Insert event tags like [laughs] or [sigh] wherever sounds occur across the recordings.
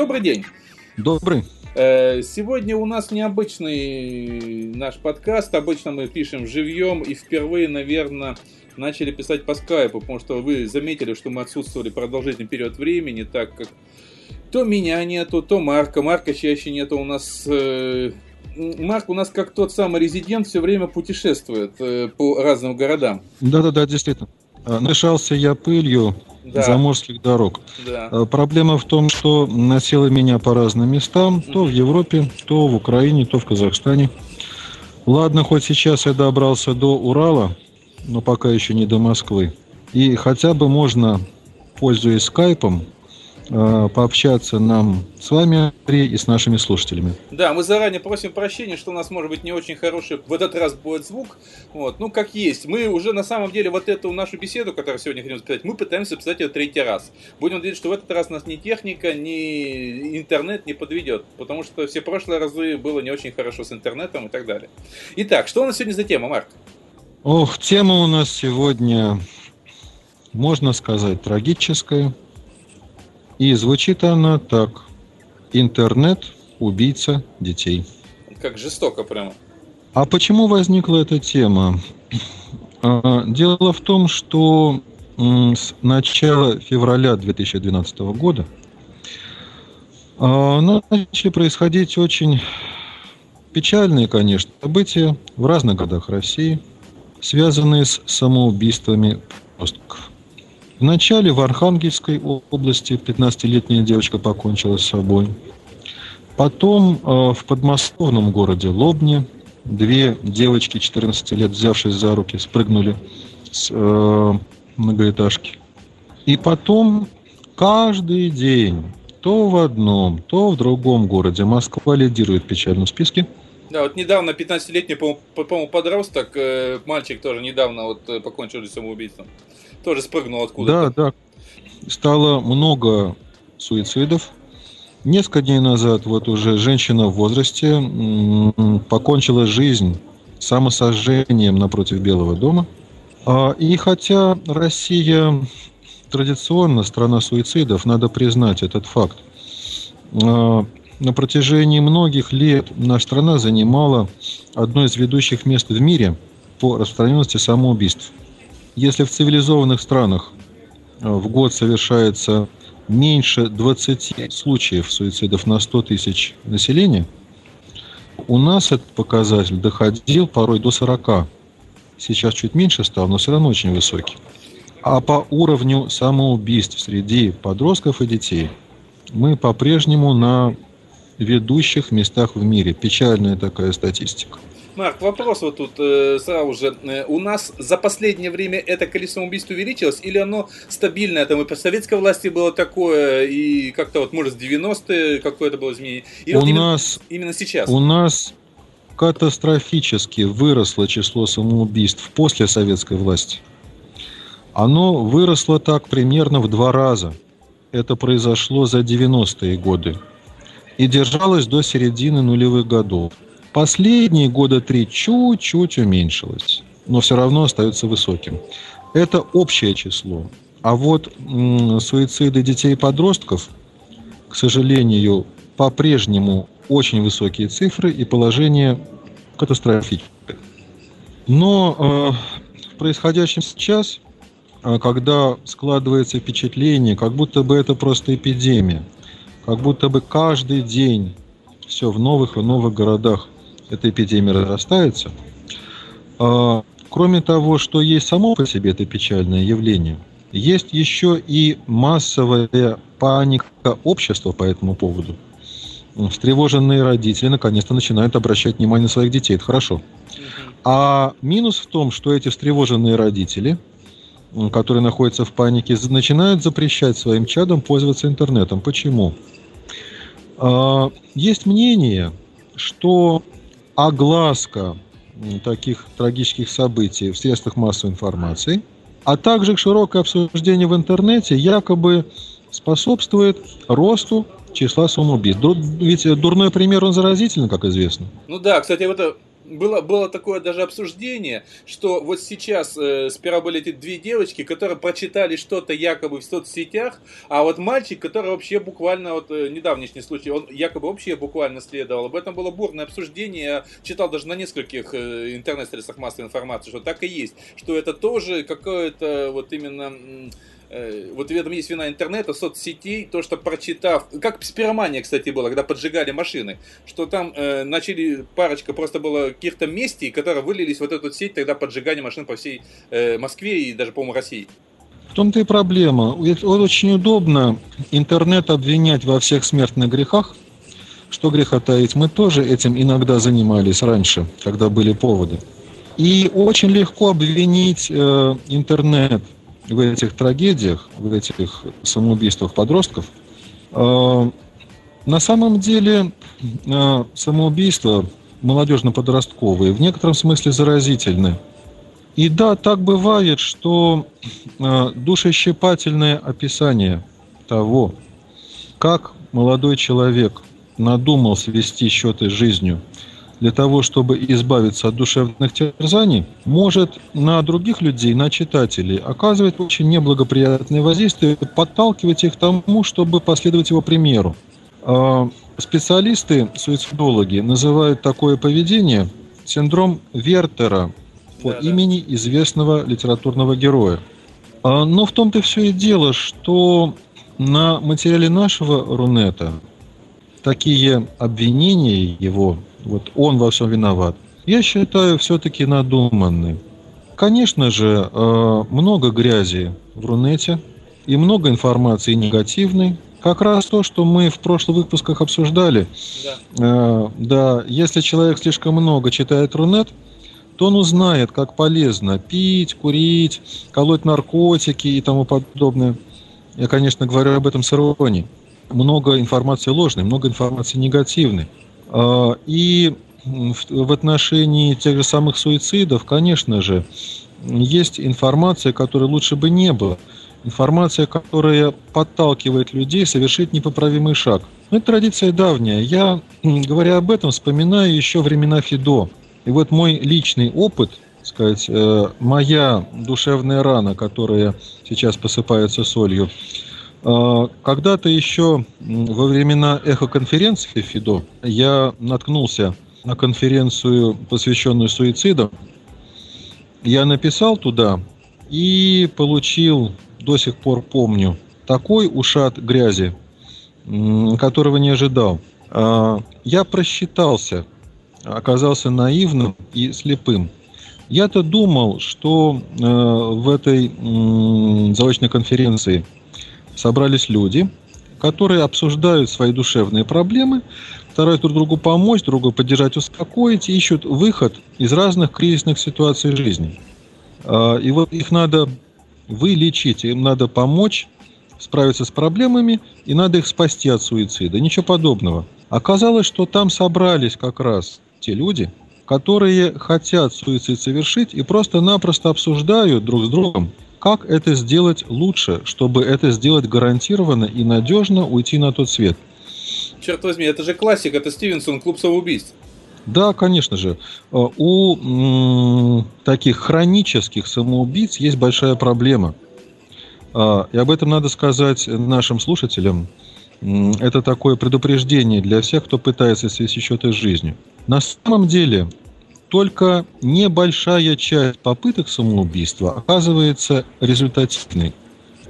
Добрый день. Добрый. Э, сегодня у нас необычный наш подкаст. Обычно мы пишем живьем и впервые, наверное, начали писать по скайпу, потому что вы заметили, что мы отсутствовали продолжительный период времени, так как то меня нету, то Марка. Марка чаще нету у нас э, Марк у нас как тот самый резидент все время путешествует э, по разным городам. Да-да-да, действительно. Нашался я пылью да. заморских дорог. Да. А, проблема в том, что носило меня по разным местам, то в Европе, то в Украине, то в Казахстане. Ладно, хоть сейчас я добрался до Урала, но пока еще не до Москвы. И хотя бы можно, пользуясь скайпом, Э, пообщаться нам с вами, Андрей, и с нашими слушателями. Да, мы заранее просим прощения, что у нас может быть не очень хороший в этот раз будет звук. Вот, ну как есть. Мы уже на самом деле вот эту нашу беседу, которую сегодня хотим сказать, мы пытаемся писать ее третий раз. Будем надеяться, что в этот раз нас ни техника, ни интернет не подведет, потому что все прошлые разы было не очень хорошо с интернетом и так далее. Итак, что у нас сегодня за тема, Марк? Ох, тема у нас сегодня, можно сказать, трагическая. И звучит она так. Интернет – убийца детей. Как жестоко прямо. А почему возникла эта тема? А, дело в том, что с начала февраля 2012 года а, начали происходить очень печальные, конечно, события в разных городах России, связанные с самоубийствами подростков. Вначале в Архангельской области 15-летняя девочка покончила с собой. Потом э, в подмосковном городе Лобне две девочки 14 лет, взявшись за руки, спрыгнули с э, многоэтажки. И потом каждый день то в одном, то в другом городе Москва лидирует в печальном списке. Да, вот недавно 15-летний, по-моему, подросток, э, мальчик тоже недавно вот э, покончил самоубийством тоже спрыгнул откуда-то. Да, да. Стало много суицидов. Несколько дней назад вот уже женщина в возрасте покончила жизнь самосожжением напротив Белого дома. А, и хотя Россия традиционно страна суицидов, надо признать этот факт. А, на протяжении многих лет наша страна занимала одно из ведущих мест в мире по распространенности самоубийств. Если в цивилизованных странах э, в год совершается меньше 20 случаев суицидов на 100 тысяч населения, у нас этот показатель доходил порой до 40. Сейчас чуть меньше стал, но все равно очень высокий. А по уровню самоубийств среди подростков и детей мы по-прежнему на ведущих местах в мире. Печальная такая статистика. Марк, вопрос вот тут э, сразу же. Э, у нас за последнее время это количество убийств увеличилось или оно стабильное? Там и по советской власти было такое, и как-то вот, может, в 90-е какое-то было изменение? Или у вот нас, именно, именно сейчас? У нас катастрофически выросло число самоубийств после советской власти. Оно выросло так примерно в два раза. Это произошло за 90-е годы и держалось до середины нулевых годов. Последние года три чуть-чуть уменьшилось, но все равно остается высоким. Это общее число. А вот м, суициды детей и подростков, к сожалению, по-прежнему очень высокие цифры и положение катастрофическое. Но э, в происходящем сейчас, э, когда складывается впечатление, как будто бы это просто эпидемия, как будто бы каждый день все в новых и новых городах эта эпидемия разрастается. А, кроме того, что есть само по себе это печальное явление, есть еще и массовая паника общества по этому поводу. Встревоженные родители наконец-то начинают обращать внимание на своих детей. Это хорошо. А минус в том, что эти встревоженные родители, которые находятся в панике, начинают запрещать своим чадам пользоваться интернетом. Почему? А, есть мнение, что огласка таких трагических событий в средствах массовой информации, а также широкое обсуждение в интернете якобы способствует росту числа самоубийств. Ведь дурной пример, он заразительный, как известно. Ну да, кстати, это было, было такое даже обсуждение, что вот сейчас э, сперва были эти две девочки, которые прочитали что-то якобы в соцсетях, а вот мальчик, который вообще буквально, вот э, недавнешний случай, он якобы вообще буквально следовал. Об этом было бурное обсуждение, я читал даже на нескольких э, интернет-средствах массовой информации, что так и есть, что это тоже какое-то вот именно Э, вот в этом есть вина интернета, соцсетей, то, что прочитав, как спиромания, кстати, было, когда поджигали машины, что там э, начали, парочка просто было каких-то местей, которые вылились вот эту сеть, тогда поджигание машин по всей э, Москве и даже, по-моему, России. В том-то и проблема. Очень удобно интернет обвинять во всех смертных грехах. Что греха таить, мы тоже этим иногда занимались раньше, когда были поводы. И очень легко обвинить э, интернет в этих трагедиях, в этих самоубийствах подростков, э, на самом деле э, самоубийства молодежно-подростковые в некотором смысле заразительны. И да, так бывает, что э, описание того, как молодой человек надумал свести счеты с жизнью – для того, чтобы избавиться от душевных терзаний, может на других людей, на читателей оказывать очень неблагоприятное воздействие, подталкивать их к тому, чтобы последовать его примеру. А, специалисты, суицидологи, называют такое поведение синдром Вертера по да, имени известного литературного героя. А, но в том-то все и дело, что на материале нашего Рунета такие обвинения его вот он во всем виноват. Я считаю, все-таки надуманный. Конечно же, э, много грязи в Рунете и много информации негативной. Как раз то, что мы в прошлых выпусках обсуждали. Да. Э, да, если человек слишком много читает Рунет, то он узнает, как полезно пить, курить, колоть наркотики и тому подобное. Я, конечно, говорю об этом с иронией. Много информации ложной, много информации негативной. А, и в отношении тех же самых суицидов, конечно же, есть информация, которой лучше бы не было. Информация, которая подталкивает людей совершить непоправимый шаг. Но это традиция давняя. Я, говоря об этом, вспоминаю еще времена Фидо. И вот мой личный опыт, сказать, э, моя душевная рана, которая сейчас посыпается солью, когда-то еще во времена эхоконференции ФИДО я наткнулся на конференцию, посвященную суицидам. Я написал туда и получил, до сих пор помню, такой ушат грязи, которого не ожидал. А, я просчитался, оказался наивным и слепым. Я-то думал, что э, в этой заочной конференции – собрались люди, которые обсуждают свои душевные проблемы, стараются друг другу помочь, друга поддержать, успокоить, ищут выход из разных кризисных ситуаций жизни. А, и вот их надо вылечить, им надо помочь справиться с проблемами, и надо их спасти от суицида. Ничего подобного. Оказалось, что там собрались как раз те люди, которые хотят суицид совершить и просто-напросто обсуждают друг с другом, как это сделать лучше, чтобы это сделать гарантированно и надежно уйти на тот свет? Черт возьми, это же классик, это Стивенсон, клуб самоубийств. Да, конечно же. Э, у таких хронических самоубийц есть большая проблема. Э, и об этом надо сказать нашим слушателям. Это такое предупреждение для всех, кто пытается свести счеты с жизнью. На самом деле, только небольшая часть попыток самоубийства оказывается результативной.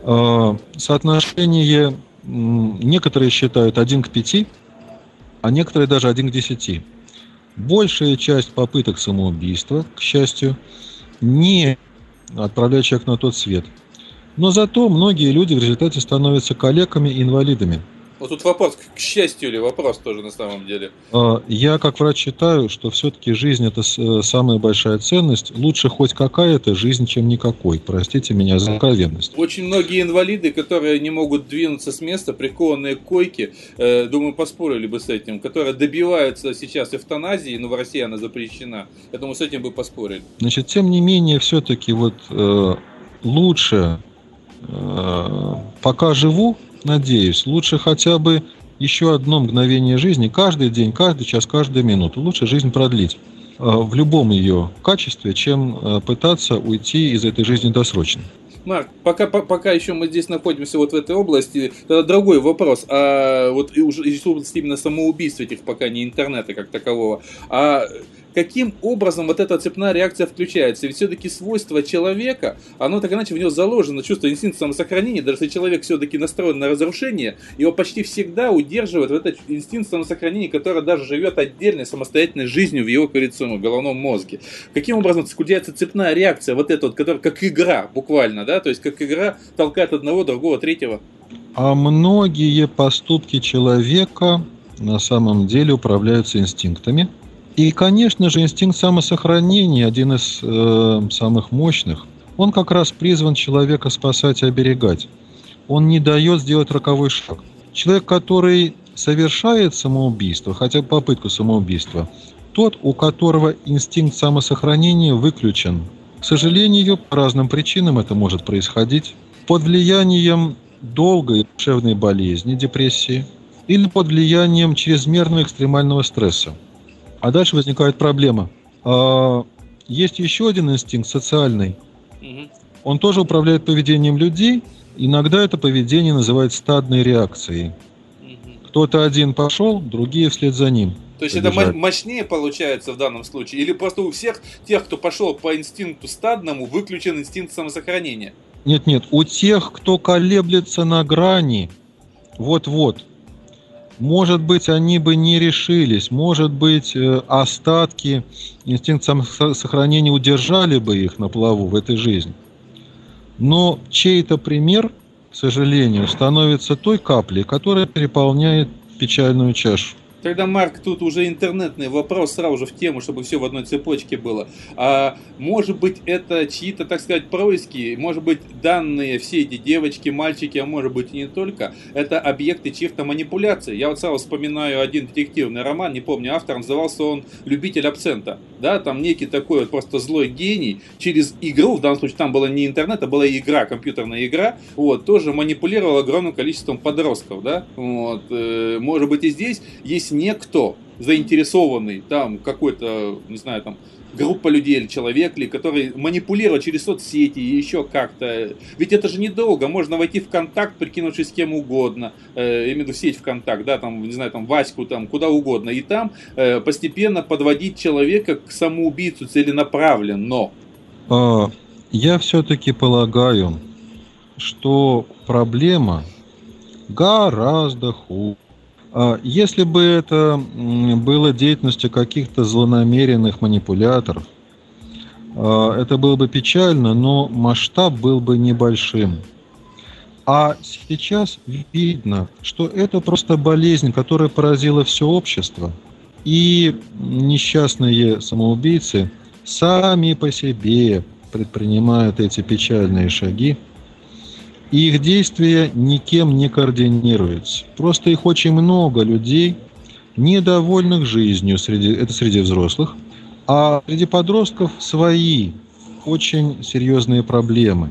А, соотношение некоторые считают 1 к 5, а некоторые даже 1 к 10. Большая часть попыток самоубийства, к счастью, не отправляет человека на тот свет. Но зато многие люди в результате становятся калеками и инвалидами – вот тут вопрос, к счастью или вопрос тоже на самом деле. А, я как врач считаю, что все-таки жизнь это э, самая большая ценность. Лучше хоть какая-то жизнь, чем никакой. Простите меня за откровенность. Очень многие инвалиды, которые не могут двинуться с места, прикованные к койке, э, думаю, поспорили бы с этим, которые добиваются сейчас эвтаназии, но в России она запрещена. Я думаю, с этим бы поспорили. Значит, тем не менее, все-таки вот э, лучше э, пока живу, надеюсь. Лучше хотя бы еще одно мгновение жизни каждый день, каждый час, каждую минуту. Лучше жизнь продлить. в любом ее качестве, чем пытаться уйти из этой жизни досрочно. Марк, пока, пока еще мы здесь находимся вот в этой области, тогда другой вопрос. А вот уже из области именно самоубийств этих пока не интернета как такового. А каким образом вот эта цепная реакция включается. Ведь все-таки свойство человека, оно так иначе в него заложено, чувство инстинкта самосохранения, даже если человек все-таки настроен на разрушение, его почти всегда удерживает в этот инстинкт самосохранения, который даже живет отдельной самостоятельной жизнью в его, кажется, головном мозге. Каким образом включается цепная реакция, вот эта вот, которая как игра, буквально, да, то есть как игра толкает одного, другого, третьего? А многие поступки человека на самом деле управляются инстинктами – и, конечно же, инстинкт самосохранения, один из э, самых мощных, он как раз призван человека спасать и оберегать. Он не дает сделать роковой шаг. Человек, который совершает самоубийство, хотя бы попытку самоубийства, тот, у которого инстинкт самосохранения выключен. К сожалению, по разным причинам это может происходить. Под влиянием долгой душевной болезни, депрессии, или под влиянием чрезмерного экстремального стресса. А дальше возникает проблема. А, есть еще один инстинкт социальный. Он тоже управляет поведением людей. Иногда это поведение называют стадной реакцией. Кто-то один пошел, другие вслед за ним. То есть побежали. это мощнее получается в данном случае? Или просто у всех тех, кто пошел по инстинкту стадному, выключен инстинкт самосохранения? Нет, нет, у тех, кто колеблется на грани, вот-вот, может быть, они бы не решились, может быть, э, остатки инстинкта сохранения удержали бы их на плаву в этой жизни. Но чей-то пример, к сожалению, становится той каплей, которая переполняет печальную чашу. Тогда, Марк, тут уже интернетный вопрос сразу же в тему, чтобы все в одной цепочке было. А может быть, это чьи-то, так сказать, происки, может быть, данные все эти девочки, мальчики, а может быть и не только, это объекты чьих-то манипуляций. Я вот сразу вспоминаю один детективный роман, не помню автор, назывался он «Любитель абсента». Да, там некий такой вот просто злой гений через игру, в данном случае там была не интернет, а была игра, компьютерная игра, вот, тоже манипулировал огромным количеством подростков, да, вот, э, может быть и здесь есть есть некто заинтересованный, там какой-то, не знаю, там группа людей или человек, ли, который манипулирует через соцсети и еще как-то. Ведь это же недолго, можно войти в контакт, прикинувшись с кем угодно, э, имею в виду сеть ВКонтакт, да, там, не знаю, там, Ваську, там, куда угодно, и там э, постепенно подводить человека к самоубийцу целенаправленно. А, я все-таки полагаю, что проблема гораздо хуже если бы это было деятельностью каких-то злонамеренных манипуляторов, а, это было бы печально, но масштаб был бы небольшим. А сейчас видно, что это просто болезнь, которая поразила все общество. И несчастные самоубийцы сами по себе предпринимают эти печальные шаги – и их действия никем не координируются. Просто их очень много людей, недовольных жизнью, среди, это среди взрослых, а среди подростков свои очень серьезные проблемы.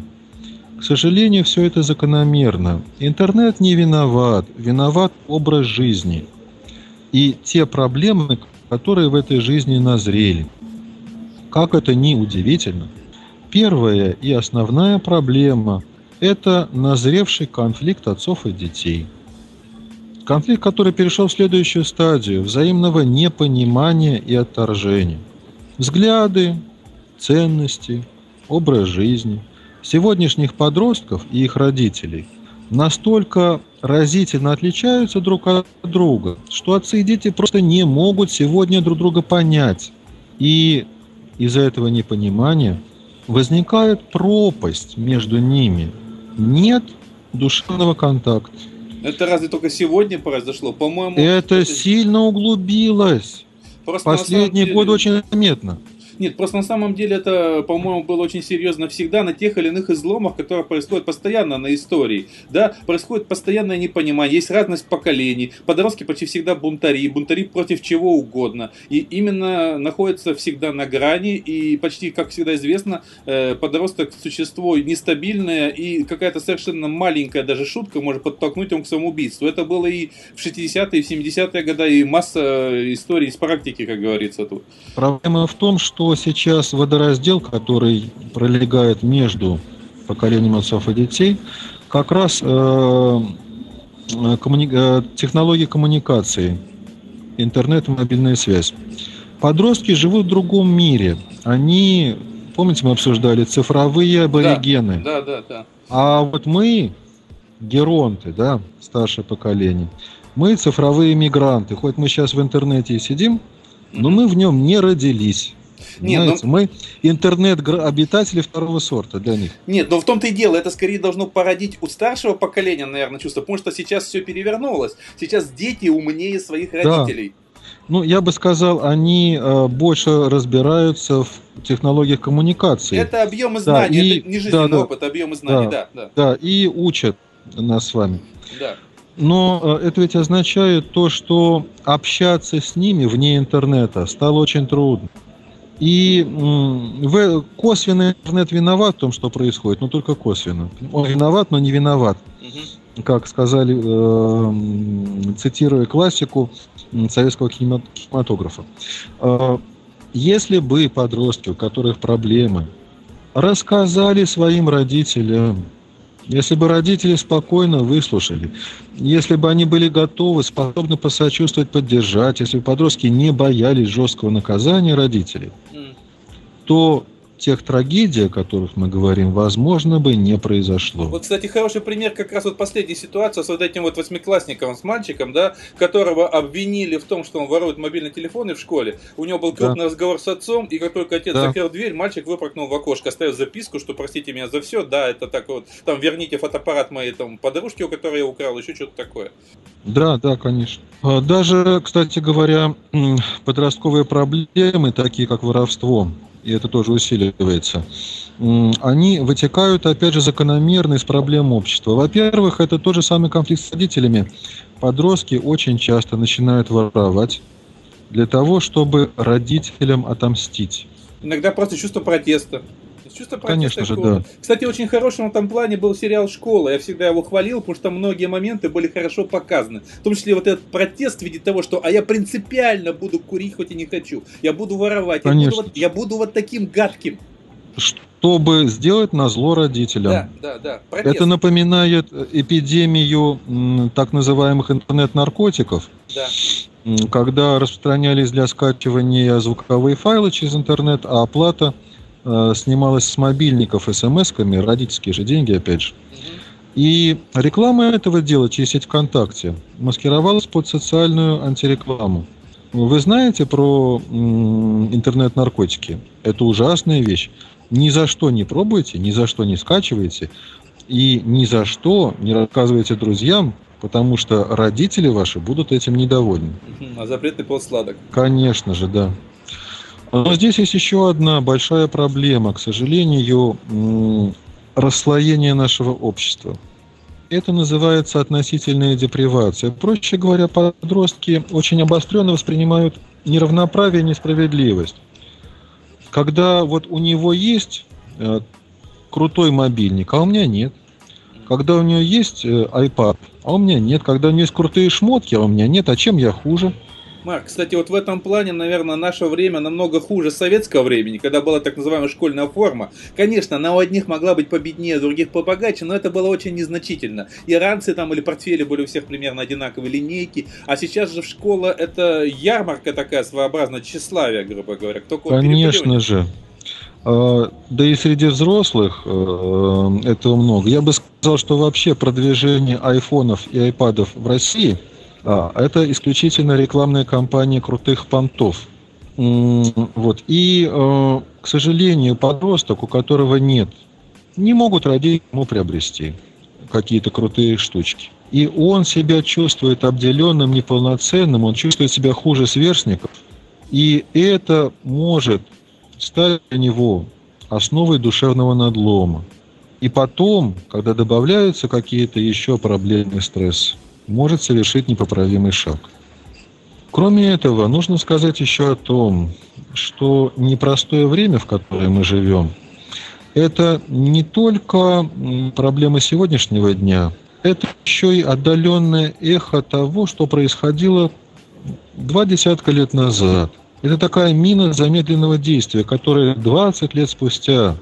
К сожалению, все это закономерно. Интернет не виноват, виноват образ жизни и те проблемы, которые в этой жизни назрели. Как это ни удивительно, первая и основная проблема это назревший конфликт отцов и детей. Конфликт, который перешел в следующую стадию взаимного непонимания и отторжения. Взгляды, ценности, образ жизни сегодняшних подростков и их родителей настолько разительно отличаются друг от друга, что отцы и дети просто не могут сегодня друг друга понять. И из-за этого непонимания возникает пропасть между ними – нет душевного контакта. Это разве только сегодня произошло? По-моему... Это, это сильно углубилось. Просто Последние деле... годы очень заметно. Нет, просто на самом деле это, по-моему, было очень серьезно всегда на тех или иных изломах, которые происходят постоянно на истории. Да, происходит постоянное непонимание, есть разность поколений, подростки почти всегда бунтари, бунтари против чего угодно. И именно находятся всегда на грани, и почти, как всегда известно, э, подросток существо нестабильное, и какая-то совершенно маленькая даже шутка может подтолкнуть его к самоубийству. Это было и в 60-е, и в 70-е годы, и масса историй из практики, как говорится тут. Проблема в том, что сейчас водораздел, который пролегает между поколением отцов и детей, как раз э, коммуни... Э, технологии коммуникации, интернет и мобильная связь. Подростки живут в другом мире. Они, помните, мы обсуждали цифровые аборигены. Да, да, да. да. А вот мы, геронты, да, старшее поколение, мы цифровые мигранты. Хоть мы сейчас в интернете и сидим, но мы в нем не родились. Нет. Ну- мы интернет-обитатели второго сорта для них. Нет, но в том-то и дело, это скорее должно породить у старшего поколения, наверное, чувство, потому что сейчас все перевернулось. Сейчас дети умнее своих родителей. Да. Ну, я бы сказал, они э, больше разбираются в технологиях коммуникации. Это объемы знаний, да, и, это не жизненный да, опыт, да, объемы знаний, да, да, да. Да, и учат нас с вами. Да. Но э, это ведь означает то, что общаться с ними вне интернета стало очень трудно. И в, косвенно интернет виноват в том, что происходит, но только косвенно. Он виноват, но не виноват. Как сказали, э, цитируя классику советского кинематографа. Э, если бы подростки, у которых проблемы, рассказали своим родителям, если бы родители спокойно выслушали, если бы они были готовы, способны посочувствовать, поддержать, если бы подростки не боялись жесткого наказания родителей, то тех трагедий, о которых мы говорим, возможно, бы не произошло. Вот, кстати, хороший пример как раз вот последняя ситуация с вот этим вот восьмиклассником, с мальчиком, да, которого обвинили в том, что он ворует мобильный телефон в школе. У него был крупный да. разговор с отцом, и как только отец да. закрыл дверь, мальчик выпрыгнул в окошко, оставил записку, что простите меня за все, да, это так вот, там верните фотоаппарат моей там подружки, у которой я украл, еще что-то такое. Да, да, конечно. А даже, кстати говоря, подростковые проблемы, такие как воровство, и это тоже усиливается, они вытекают, опять же, закономерно из проблем общества. Во-первых, это тот же самый конфликт с родителями. Подростки очень часто начинают воровать для того, чтобы родителям отомстить. Иногда просто чувство протеста. Чувство Конечно же, да. Кстати, очень хорошим в этом плане был сериал «Школа». Я всегда его хвалил, потому что многие моменты были хорошо показаны. В том числе вот этот протест в виде того, что «а я принципиально буду курить, хоть и не хочу. Я буду воровать. Я буду, вот, я буду вот таким гадким». Чтобы сделать на зло родителям. Да, да, да. Протест. Это напоминает эпидемию так называемых интернет-наркотиков. Да когда распространялись для скачивания звуковые файлы через интернет, а оплата Э, снималась с мобильников смс-ками, родительские же деньги, опять же. И реклама этого дела через сеть ВКонтакте маскировалась под социальную антирекламу. Вы знаете про интернет-наркотики? Это ужасная вещь. Ни за что не пробуйте, ни за что не скачивайте и ни за что не рассказывайте друзьям, потому что родители ваши будут этим недовольны. А запретный плод сладок. Конечно же, да. Но здесь есть еще одна большая проблема, к сожалению, расслоение нашего общества. Это называется относительная депривация. Проще говоря, подростки очень обостренно воспринимают неравноправие и несправедливость. Когда вот у него есть э, крутой мобильник, а у меня нет. Когда у него есть э, iPad, а у меня нет. Когда у него есть крутые шмотки, а у меня нет. А чем я хуже? Марк, кстати, вот в этом плане, наверное, наше время намного хуже советского времени, когда была так называемая школьная форма. Конечно, она у одних могла быть победнее, у других побогаче, но это было очень незначительно. И ранцы там или портфели были у всех примерно одинаковые, линейки. А сейчас же в школа это ярмарка такая своеобразная, тщеславие, грубо говоря. Кто Конечно же. А, да и среди взрослых э, этого много. Я бы сказал, что вообще продвижение айфонов и айпадов в России – а, это исключительно рекламная кампания крутых понтов. Вот. И, э, к сожалению, подросток, у которого нет, не могут родить ему приобрести какие-то крутые штучки. И он себя чувствует обделенным, неполноценным, он чувствует себя хуже сверстников. И это может стали для него основой душевного надлома. И потом, когда добавляются какие-то еще проблемы стресс, может совершить непоправимый шаг. Кроме этого, нужно сказать еще о том, что непростое время, в которое мы живем, это не только проблема сегодняшнего дня, это еще и отдаленное эхо того, что происходило два десятка лет назад. Это такая мина замедленного действия, которая 20 лет спустя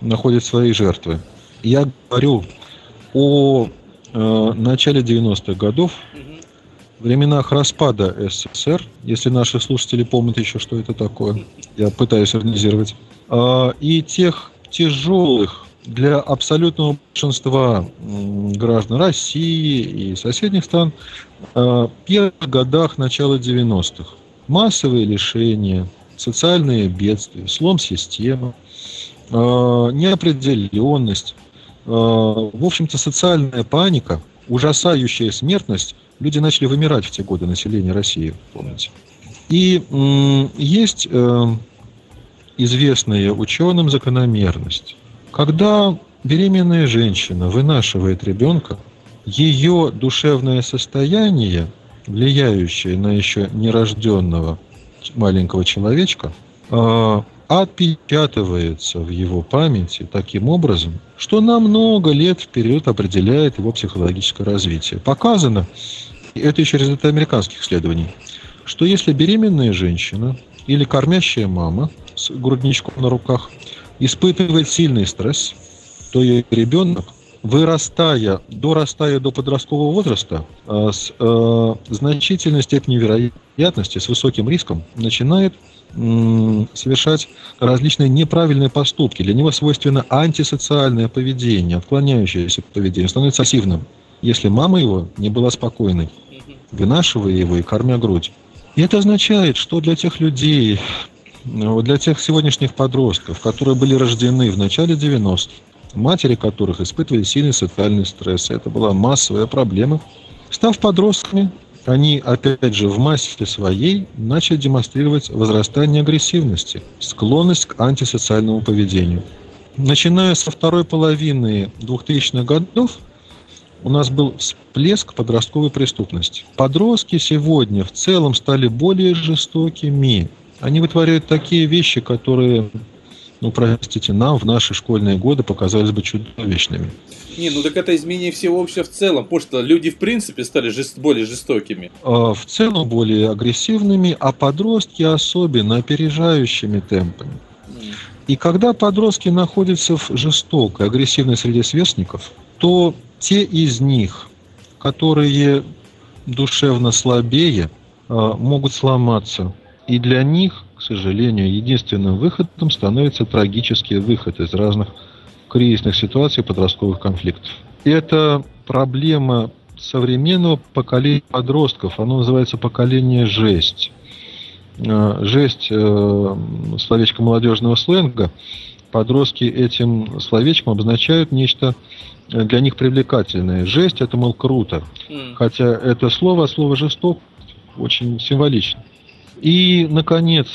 находит свои жертвы. Я говорю о э, начале 90-х годов, временах распада СССР, если наши слушатели помнят еще, что это такое, я пытаюсь организировать, э, и тех тяжелых для абсолютного большинства граждан России и соседних стран э, первых годах начала 90-х. Массовые лишения, социальные бедствия, слом системы, э, неопределенность, в общем-то, социальная паника, ужасающая смертность. Люди начали вымирать в те годы населения России, помните. И есть известная ученым закономерность. Когда беременная женщина вынашивает ребенка, ее душевное состояние, влияющее на еще нерожденного маленького человечка, а, отпечатывается в его памяти таким образом, что на много лет вперед определяет его психологическое развитие. Показано, и это еще результат американских исследований, что если беременная женщина или кормящая мама с грудничком на руках испытывает сильный стресс, то ее ребенок, вырастая, дорастая до подросткового возраста, э, с э, значительной степенью вероятности, с высоким риском, начинает совершать различные неправильные поступки. Для него свойственно антисоциальное поведение, отклоняющееся поведение, становится пассивным, если мама его не была спокойной, вынашивая его и кормя грудь. И это означает, что для тех людей, для тех сегодняшних подростков, которые были рождены в начале 90-х, матери которых испытывали сильный социальный стресс, это была массовая проблема, став подростками, они, опять же, в массе своей начали демонстрировать возрастание агрессивности, склонность к антисоциальному поведению. Начиная со второй половины 2000-х годов, у нас был всплеск подростковой преступности. Подростки сегодня в целом стали более жестокими. Они вытворяют такие вещи, которые, ну, простите, нам в наши школьные годы показались бы чудовищными. Не, ну так это изменение всего общего в целом, потому что люди в принципе стали жест... более жестокими. А, в целом более агрессивными, а подростки особенно опережающими темпами. И когда подростки находятся в жестокой, агрессивной среде сверстников, то те из них, которые душевно слабее, а, могут сломаться. И для них, к сожалению, единственным выходом становится трагический выход из разных кризисных ситуаций, подростковых конфликтов. Это проблема современного поколения подростков. Оно называется поколение жесть. А, жесть э, словечко молодежного сленга. Подростки этим словечком обозначают нечто для них привлекательное. Жесть это, мол, круто. Mm. Хотя это слово, слово жесток очень символично. И, наконец,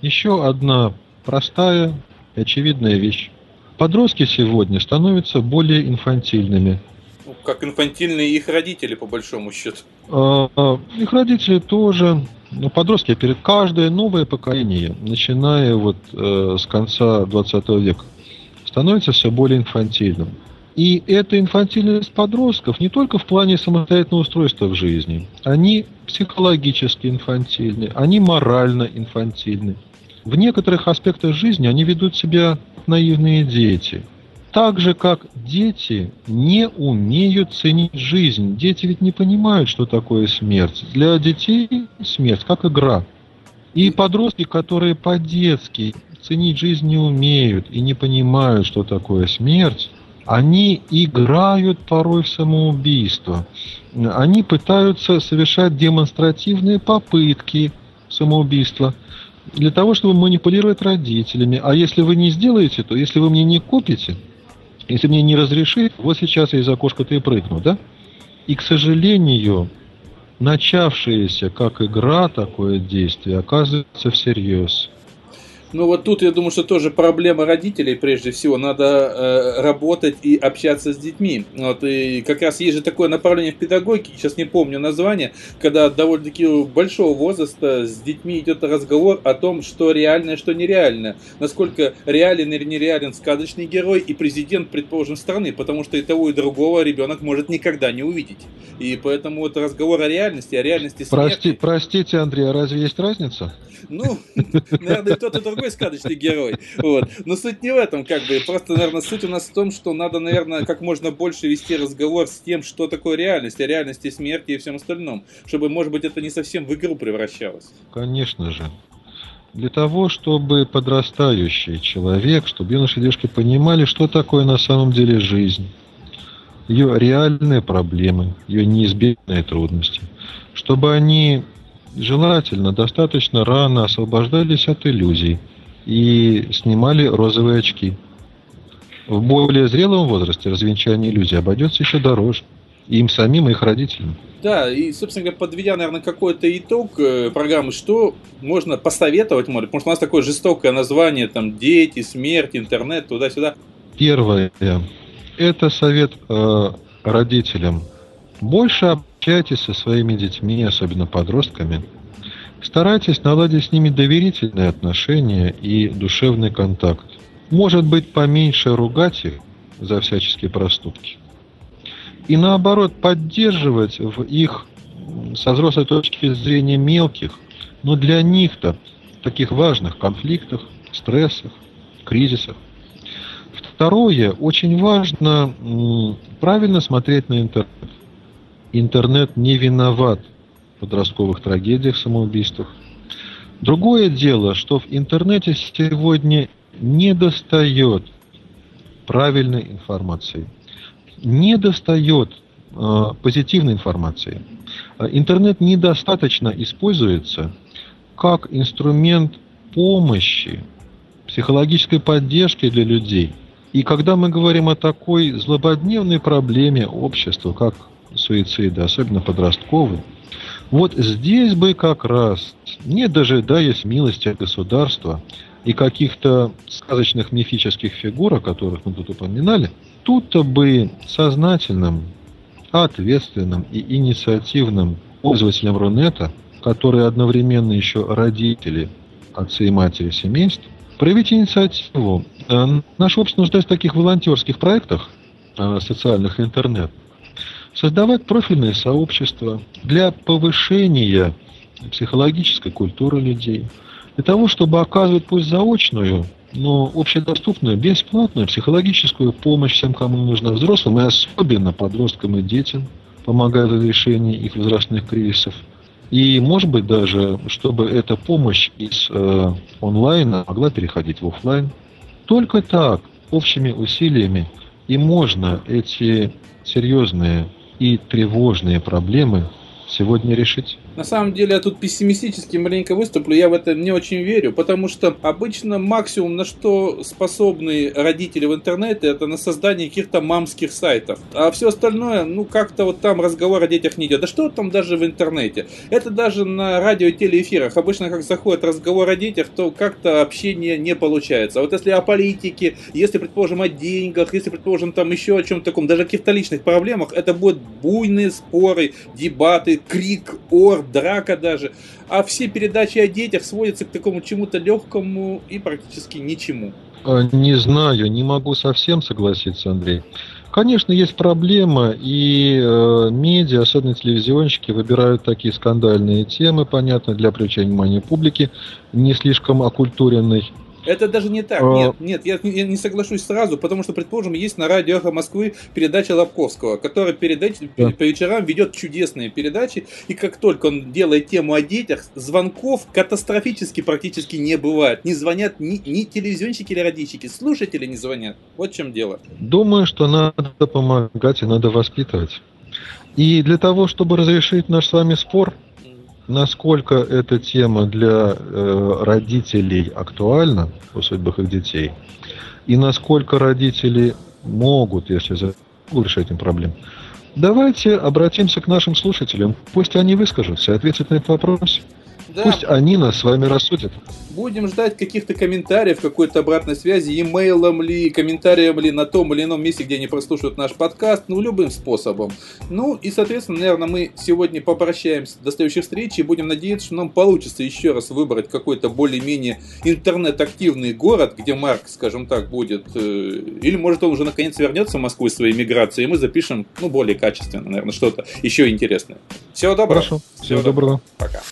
еще одна простая и очевидная вещь. Подростки сегодня становятся более инфантильными. Ну, как инфантильные их родители, по большому счету. А, а, их родители тоже. Но подростки, перед каждое новое поколение, начиная вот э, с конца 20 века, становится все более инфантильным. И эта инфантильность подростков не только в плане самостоятельного устройства в жизни. Они психологически инфантильны, они морально инфантильны. В некоторых аспектах жизни они ведут себя наивные дети. Так же, как дети не умеют ценить жизнь. Дети ведь не понимают, что такое смерть. Для детей смерть как игра. И подростки, которые по-детски ценить жизнь не умеют и не понимают, что такое смерть, они играют порой в самоубийство. Они пытаются совершать демонстративные попытки самоубийства для того, чтобы манипулировать родителями. А если вы не сделаете, то если вы мне не купите, если мне не разрешите, вот сейчас я из окошка-то и прыгну, да? И, к сожалению, начавшееся как игра такое действие оказывается всерьез. Ну вот тут я думаю, что тоже проблема родителей прежде всего. Надо э, работать и общаться с детьми. Вот, и как раз есть же такое направление в педагогике, сейчас не помню название, когда довольно-таки большого возраста с детьми идет разговор о том, что реальное, что нереальное. Насколько реален или нереален сказочный герой и президент, предположим, страны, потому что и того, и другого ребенок может никогда не увидеть. И поэтому вот разговор о реальности, о реальности смерти... Прости, простите, Андрей, а разве есть разница? Ну, [laughs] наверное, тот и другой сказочный герой. Вот. Но суть не в этом, как бы. Просто, наверное, суть у нас в том, что надо, наверное, как можно больше вести разговор с тем, что такое реальность, о реальности смерти и всем остальном. Чтобы, может быть, это не совсем в игру превращалось. Конечно же. Для того, чтобы подрастающий человек, чтобы юноши и девушки понимали, что такое на самом деле жизнь, ее реальные проблемы, ее неизбежные трудности, чтобы они желательно достаточно рано освобождались от иллюзий и снимали розовые очки. В более зрелом возрасте развенчание иллюзий обойдется еще дороже. им самим, и их родителям. Да, и, собственно говоря, подведя, наверное, какой-то итог э, программы, что можно посоветовать, может, потому что у нас такое жестокое название, там, дети, смерть, интернет, туда-сюда. Первое, это совет э, родителям. Больше общайтесь со своими детьми, особенно подростками. Старайтесь наладить с ними доверительные отношения и душевный контакт. Может быть, поменьше ругать их за всяческие проступки. И наоборот, поддерживать в их со взрослой точки зрения мелких, но для них-то таких важных конфликтах, стрессах, кризисах – Второе, очень важно правильно смотреть на интернет. Интернет не виноват в подростковых трагедиях, самоубийствах. Другое дело, что в интернете сегодня не достает правильной информации, не достает э, позитивной информации. Интернет недостаточно используется как инструмент помощи, психологической поддержки для людей – и когда мы говорим о такой злободневной проблеме общества, как суициды, особенно подростковый, вот здесь бы как раз, не дожидаясь милости государства и каких-то сказочных мифических фигур, о которых мы тут упоминали, тут-то бы сознательным, ответственным и инициативным пользователям Рунета, которые одновременно еще родители, отцы и матери семейств, проявить инициативу. Э, наш общество нуждается в таких волонтерских проектах э, социальных интернет. Создавать профильные сообщества для повышения психологической культуры людей, для того, чтобы оказывать пусть заочную, но общедоступную, бесплатную психологическую помощь всем, кому нужна, взрослым и особенно подросткам и детям, помогая в решении их возрастных кризисов – и, может быть, даже, чтобы эта помощь из э, онлайна могла переходить в офлайн. Только так, общими усилиями, и можно эти серьезные и тревожные проблемы сегодня решить. На самом деле я тут пессимистически маленько выступлю, я в это не очень верю, потому что обычно максимум, на что способны родители в интернете, это на создание каких-то мамских сайтов. А все остальное, ну как-то вот там разговор о детях не идет. Да что там даже в интернете? Это даже на радио и телеэфирах. Обычно как заходит разговор о детях, то как-то общение не получается. Вот если о политике, если, предположим, о деньгах, если, предположим, там еще о чем-то таком, даже о каких-то личных проблемах, это будут буйные споры, дебаты, крик, ор, драка даже. А все передачи о детях сводятся к такому чему-то легкому и практически ничему. А, не знаю, не могу совсем согласиться, Андрей. Конечно, есть проблема, и э, медиа, особенно телевизионщики, выбирают такие скандальные темы, понятно, для привлечения внимания публики, не слишком окультуренной. Это даже не так. А... Нет, нет, я, я не соглашусь сразу, потому что, предположим, есть на радио «Эхо Москвы» передача Лобковского, который передач, да. по вечерам ведет чудесные передачи, и как только он делает тему о детях, звонков катастрофически практически не бывает. Не звонят ни, ни телевизионщики или радищики, слушатели не звонят. Вот в чем дело. Думаю, что надо помогать и надо воспитывать. И для того, чтобы разрешить наш с вами спор, насколько эта тема для э, родителей актуальна в судьбах их детей, и насколько родители могут, если решать этим проблем. Давайте обратимся к нашим слушателям. Пусть они выскажутся и ответят на этот вопрос. Да. Пусть они нас с вами рассудят. Будем ждать каких-то комментариев, какой-то обратной связи, имейлом ли, комментарием ли на том или ином месте, где они прослушают наш подкаст, ну, любым способом. Ну, и, соответственно, наверное, мы сегодня попрощаемся до следующих встреч и будем надеяться, что нам получится еще раз выбрать какой-то более-менее интернет-активный город, где Марк, скажем так, будет, э, или, может, он уже наконец вернется в Москву из своей миграции, и мы запишем, ну, более качественно, наверное, что-то еще интересное. Всего доброго. Хорошо. Всего, Всего доброго. Пока.